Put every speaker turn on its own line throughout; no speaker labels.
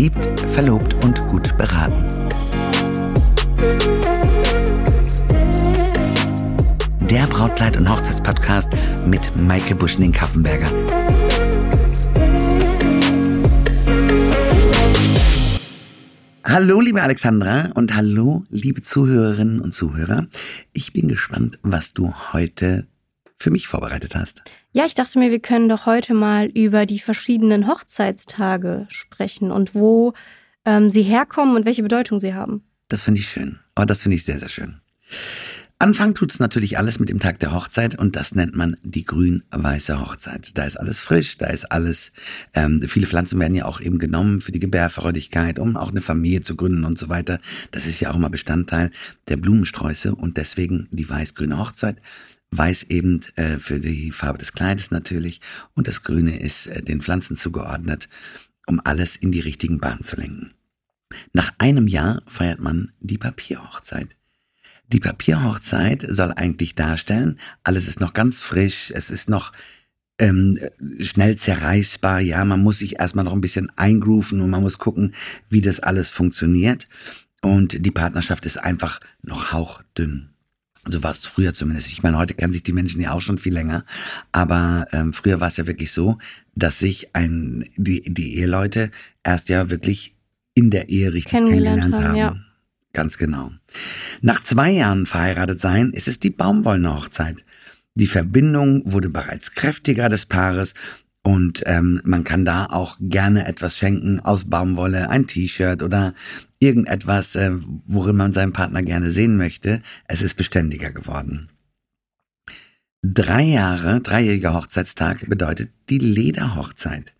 Verliebt, verlobt und gut beraten. Der Brautkleid- und Hochzeitspodcast mit Maike Buschning-Kaffenberger. Hallo, liebe Alexandra und hallo, liebe Zuhörerinnen und Zuhörer. Ich bin gespannt, was du heute für mich vorbereitet hast.
Ja, ich dachte mir, wir können doch heute mal über die verschiedenen Hochzeitstage sprechen und wo ähm, sie herkommen und welche Bedeutung sie haben.
Das finde ich schön. Aber oh, das finde ich sehr, sehr schön. Anfang tut es natürlich alles mit dem Tag der Hochzeit und das nennt man die grün-weiße Hochzeit. Da ist alles frisch, da ist alles, ähm, viele Pflanzen werden ja auch eben genommen für die Gebärfreudigkeit, um auch eine Familie zu gründen und so weiter. Das ist ja auch immer Bestandteil der Blumensträuße und deswegen die weiß-grüne Hochzeit. Weiß eben äh, für die Farbe des Kleides natürlich und das Grüne ist äh, den Pflanzen zugeordnet, um alles in die richtigen Bahnen zu lenken. Nach einem Jahr feiert man die Papierhochzeit. Die Papierhochzeit soll eigentlich darstellen, alles ist noch ganz frisch, es ist noch ähm, schnell zerreißbar, ja, man muss sich erstmal noch ein bisschen eingrooven und man muss gucken, wie das alles funktioniert. Und die Partnerschaft ist einfach noch hauchdünn. So war es früher zumindest. Ich meine, heute kennen sich die Menschen ja auch schon viel länger. Aber ähm, früher war es ja wirklich so, dass sich ein, die, die Eheleute erst ja wirklich in der Ehe richtig kennengelernt, kennengelernt haben. Ja. Ganz genau. Nach zwei Jahren verheiratet sein ist es die Baumwollene-Hochzeit. Die Verbindung wurde bereits kräftiger des Paares und ähm, man kann da auch gerne etwas schenken aus Baumwolle, ein T-Shirt oder irgendetwas, äh, worin man seinen Partner gerne sehen möchte. Es ist beständiger geworden. Drei Jahre, dreijähriger Hochzeitstag bedeutet die Lederhochzeit.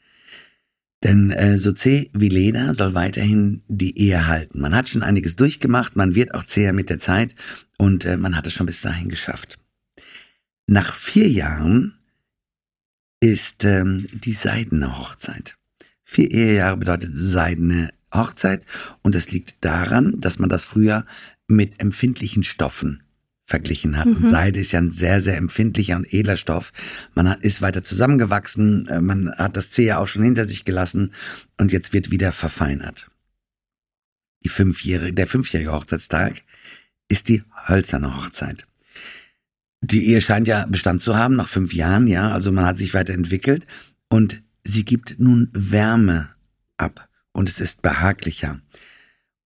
Denn äh, so zäh wie Leder soll weiterhin die Ehe halten. Man hat schon einiges durchgemacht, man wird auch zäher mit der Zeit und äh, man hat es schon bis dahin geschafft. Nach vier Jahren ist ähm, die seidene Hochzeit. Vier Ehejahre bedeutet seidene Hochzeit und es liegt daran, dass man das früher mit empfindlichen Stoffen verglichen hat. Mhm. Und Seide ist ja ein sehr, sehr empfindlicher und edler Stoff. Man hat, ist weiter zusammengewachsen, äh, man hat das C ja auch schon hinter sich gelassen und jetzt wird wieder verfeinert. Die fünfjährige, der fünfjährige Hochzeitstag ist die hölzerne Hochzeit. Die Ehe scheint ja Bestand zu haben nach fünf Jahren, ja, also man hat sich weiterentwickelt und sie gibt nun Wärme ab und es ist behaglicher.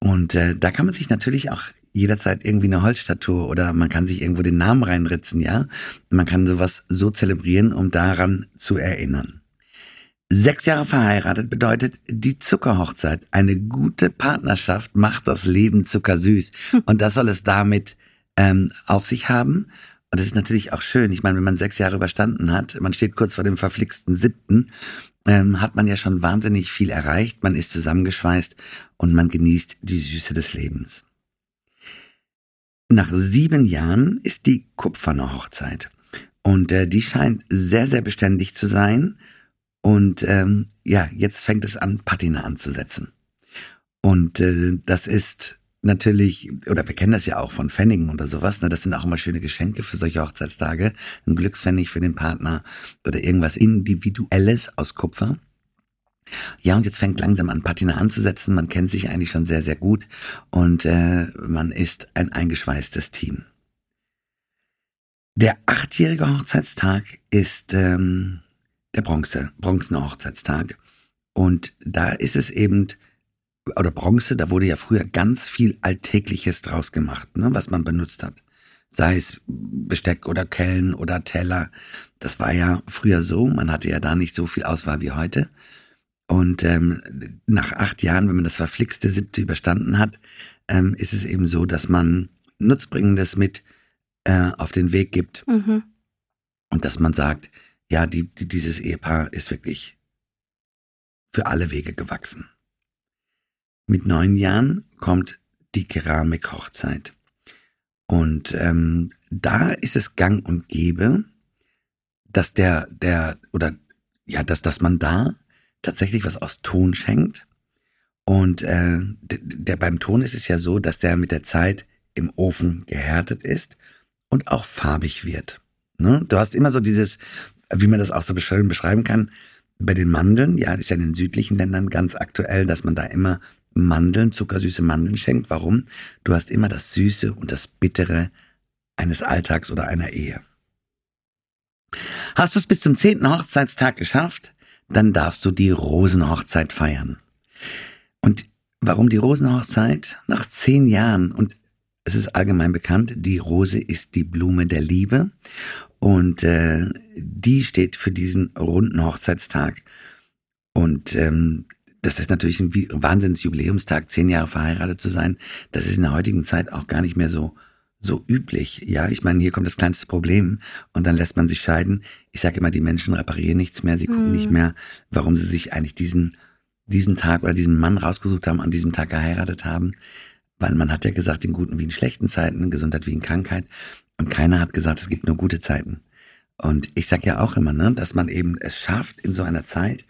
Und äh, da kann man sich natürlich auch jederzeit irgendwie eine Holzstatue oder man kann sich irgendwo den Namen reinritzen, ja. Man kann sowas so zelebrieren, um daran zu erinnern. Sechs Jahre verheiratet bedeutet die Zuckerhochzeit. Eine gute Partnerschaft macht das Leben zuckersüß. Und das soll es damit ähm, auf sich haben. Und das ist natürlich auch schön. Ich meine, wenn man sechs Jahre überstanden hat, man steht kurz vor dem verflixten siebten, ähm, hat man ja schon wahnsinnig viel erreicht. Man ist zusammengeschweißt und man genießt die Süße des Lebens. Nach sieben Jahren ist die kupferne Hochzeit. Und äh, die scheint sehr, sehr beständig zu sein. Und ähm, ja, jetzt fängt es an, Patina anzusetzen. Und äh, das ist natürlich, oder wir kennen das ja auch von Pfennigen oder sowas, ne? das sind auch immer schöne Geschenke für solche Hochzeitstage. Ein Glückspfennig für den Partner oder irgendwas Individuelles aus Kupfer. Ja, und jetzt fängt langsam an, Patina anzusetzen. Man kennt sich eigentlich schon sehr, sehr gut und äh, man ist ein eingeschweißtes Team. Der achtjährige Hochzeitstag ist ähm, der Bronze, bronzene Hochzeitstag. Und da ist es eben oder Bronze, da wurde ja früher ganz viel Alltägliches draus gemacht, ne, was man benutzt hat. Sei es Besteck oder Kellen oder Teller. Das war ja früher so. Man hatte ja da nicht so viel Auswahl wie heute. Und ähm, nach acht Jahren, wenn man das verflixte siebte überstanden hat, ähm, ist es eben so, dass man Nutzbringendes mit äh, auf den Weg gibt. Mhm. Und dass man sagt, ja, die, die, dieses Ehepaar ist wirklich für alle Wege gewachsen. Mit neun Jahren kommt die Keramikhochzeit. Und ähm, da ist es gang und gäbe, dass der, der, oder ja, dass, dass man da tatsächlich was aus Ton schenkt. Und äh, der, der beim Ton ist es ja so, dass der mit der Zeit im Ofen gehärtet ist und auch farbig wird. Ne? Du hast immer so dieses, wie man das auch so beschreiben kann, Bei den Mandeln, ja, ist ja in den südlichen Ländern ganz aktuell, dass man da immer Mandeln, zuckersüße Mandeln schenkt. Warum? Du hast immer das Süße und das Bittere eines Alltags oder einer Ehe. Hast du es bis zum zehnten Hochzeitstag geschafft, dann darfst du die Rosenhochzeit feiern. Und warum die Rosenhochzeit? Nach zehn Jahren und es ist allgemein bekannt, die Rose ist die Blume der Liebe und äh, die steht für diesen runden Hochzeitstag. Und ähm, das ist natürlich ein Wahnsinnsjubiläumstag, zehn Jahre verheiratet zu sein. Das ist in der heutigen Zeit auch gar nicht mehr so so üblich. Ja, ich meine, hier kommt das kleinste Problem und dann lässt man sich scheiden. Ich sage immer, die Menschen reparieren nichts mehr, sie gucken hm. nicht mehr, warum sie sich eigentlich diesen diesen Tag oder diesen Mann rausgesucht haben, an diesem Tag geheiratet haben. Weil man hat ja gesagt, in guten wie in schlechten Zeiten, in Gesundheit wie in Krankheit. Und keiner hat gesagt, es gibt nur gute Zeiten. Und ich sag ja auch immer, ne, dass man eben es schafft, in so einer Zeit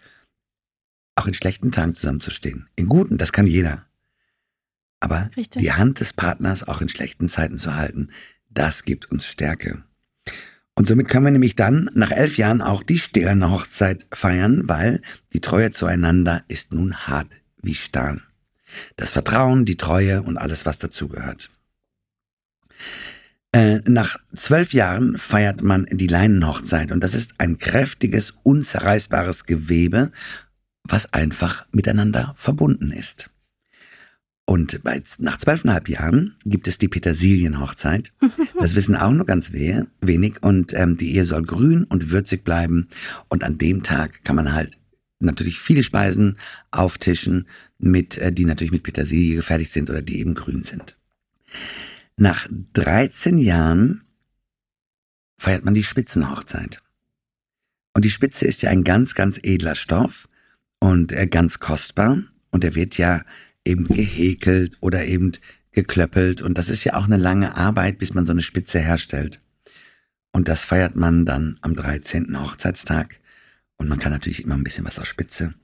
auch in schlechten Tagen zusammenzustehen. In guten, das kann jeder. Aber Richtig. die Hand des Partners auch in schlechten Zeiten zu halten, das gibt uns Stärke. Und somit können wir nämlich dann nach elf Jahren auch die stillende Hochzeit feiern, weil die Treue zueinander ist nun hart wie Stahl. Das Vertrauen, die Treue und alles, was dazugehört. Äh, nach zwölf Jahren feiert man die Leinenhochzeit und das ist ein kräftiges, unzerreißbares Gewebe, was einfach miteinander verbunden ist. Und bei, nach zwölfeinhalb Jahren gibt es die Petersilienhochzeit. Das wissen auch nur ganz wenig. Und ähm, die Ehe soll grün und würzig bleiben. Und an dem Tag kann man halt natürlich viele Speisen auftischen, mit, äh, die natürlich mit Petersilie gefertigt sind oder die eben grün sind. Nach 13 Jahren feiert man die Spitzenhochzeit. Und die Spitze ist ja ein ganz, ganz edler Stoff und äh, ganz kostbar. Und er wird ja eben gehäkelt oder eben geklöppelt. Und das ist ja auch eine lange Arbeit, bis man so eine Spitze herstellt. Und das feiert man dann am 13. Hochzeitstag. Und man kann natürlich immer ein bisschen was aus Spitze.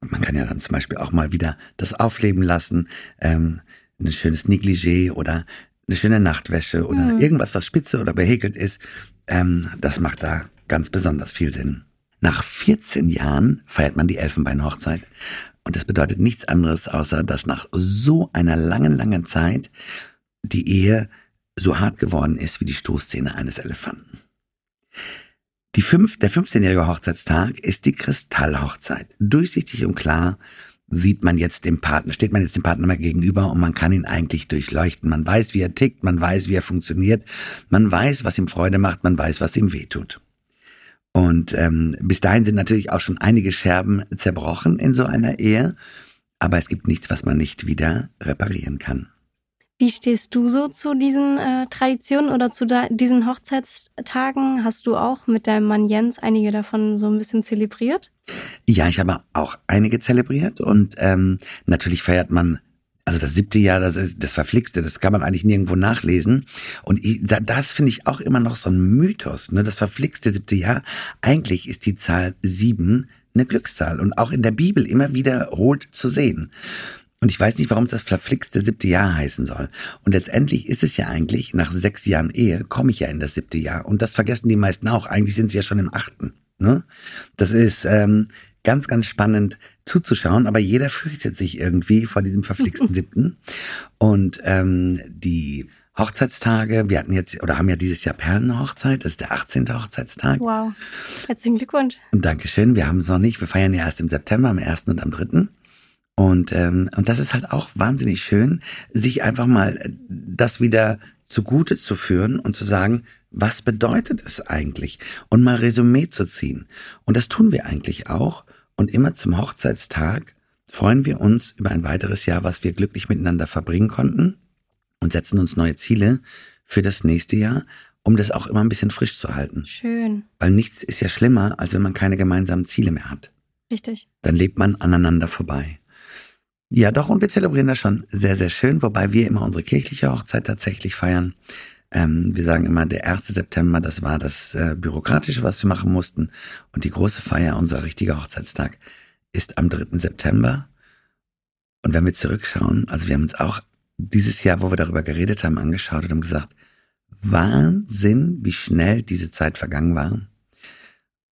Man kann ja dann zum Beispiel auch mal wieder das aufleben lassen. Ähm, ein schönes Negligé oder eine schöne Nachtwäsche oder mhm. irgendwas, was spitze oder behäkelt ist. Ähm, das macht da ganz besonders viel Sinn. Nach 14 Jahren feiert man die Elfenbeinhochzeit. Und das bedeutet nichts anderes, außer dass nach so einer langen, langen Zeit die Ehe so hart geworden ist wie die Stoßzähne eines Elefanten. Die fünf, der 15-jährige Hochzeitstag ist die Kristallhochzeit. Durchsichtig und klar sieht man jetzt dem Partner, steht man jetzt dem Partner mal gegenüber und man kann ihn eigentlich durchleuchten. Man weiß, wie er tickt, man weiß, wie er funktioniert, man weiß, was ihm Freude macht, man weiß, was ihm wehtut. Und ähm, bis dahin sind natürlich auch schon einige Scherben zerbrochen in so einer Ehe, aber es gibt nichts, was man nicht wieder reparieren kann.
Wie stehst du so zu diesen äh, Traditionen oder zu diesen Hochzeitstagen? Hast du auch mit deinem Mann Jens einige davon so ein bisschen zelebriert?
Ja, ich habe auch einige zelebriert und ähm, natürlich feiert man also das siebte Jahr, das ist das Verflixte, das kann man eigentlich nirgendwo nachlesen. Und das finde ich auch immer noch so ein Mythos. Ne? Das verflixte siebte Jahr, eigentlich ist die Zahl sieben eine Glückszahl und auch in der Bibel immer wiederholt zu sehen. Und ich weiß nicht, warum es das verflixte siebte Jahr heißen soll. Und letztendlich ist es ja eigentlich, nach sechs Jahren Ehe komme ich ja in das siebte Jahr. Und das vergessen die meisten auch. Eigentlich sind sie ja schon im achten. Ne? Das ist ähm, ganz, ganz spannend zuzuschauen, aber jeder fürchtet sich irgendwie vor diesem verflixten siebten. Und ähm, die Hochzeitstage, wir hatten jetzt oder haben ja dieses Jahr Perlenhochzeit, das ist der 18. Hochzeitstag.
Wow. Herzlichen Glückwunsch.
Dankeschön. Wir haben es noch nicht, wir feiern ja erst im September, am 1. und am 3. Und, ähm, und das ist halt auch wahnsinnig schön, sich einfach mal das wieder zugute zu führen und zu sagen, was bedeutet es eigentlich? Und mal Resümee zu ziehen. Und das tun wir eigentlich auch. Und immer zum Hochzeitstag freuen wir uns über ein weiteres Jahr, was wir glücklich miteinander verbringen konnten und setzen uns neue Ziele für das nächste Jahr, um das auch immer ein bisschen frisch zu halten.
Schön.
Weil nichts ist ja schlimmer, als wenn man keine gemeinsamen Ziele mehr hat.
Richtig.
Dann lebt man aneinander vorbei. Ja, doch, und wir zelebrieren das schon sehr, sehr schön, wobei wir immer unsere kirchliche Hochzeit tatsächlich feiern. Ähm, wir sagen immer, der 1. September, das war das äh, Bürokratische, was wir machen mussten. Und die große Feier, unser richtiger Hochzeitstag, ist am 3. September. Und wenn wir zurückschauen, also wir haben uns auch dieses Jahr, wo wir darüber geredet haben, angeschaut und haben gesagt, Wahnsinn, wie schnell diese Zeit vergangen war.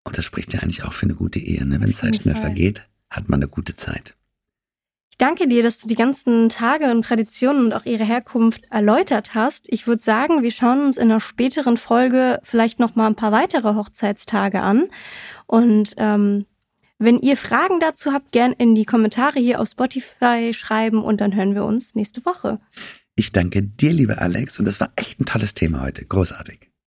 Und das spricht ja eigentlich auch für eine gute Ehe. Ne? Wenn Zeit schnell vergeht, hat man eine gute Zeit.
Ich danke dir, dass du die ganzen Tage und Traditionen und auch ihre Herkunft erläutert hast. Ich würde sagen, wir schauen uns in einer späteren Folge vielleicht noch mal ein paar weitere Hochzeitstage an. Und ähm, wenn ihr Fragen dazu habt, gern in die Kommentare hier auf Spotify schreiben und dann hören wir uns nächste Woche.
Ich danke dir, lieber Alex, und das war echt ein tolles Thema heute. Großartig.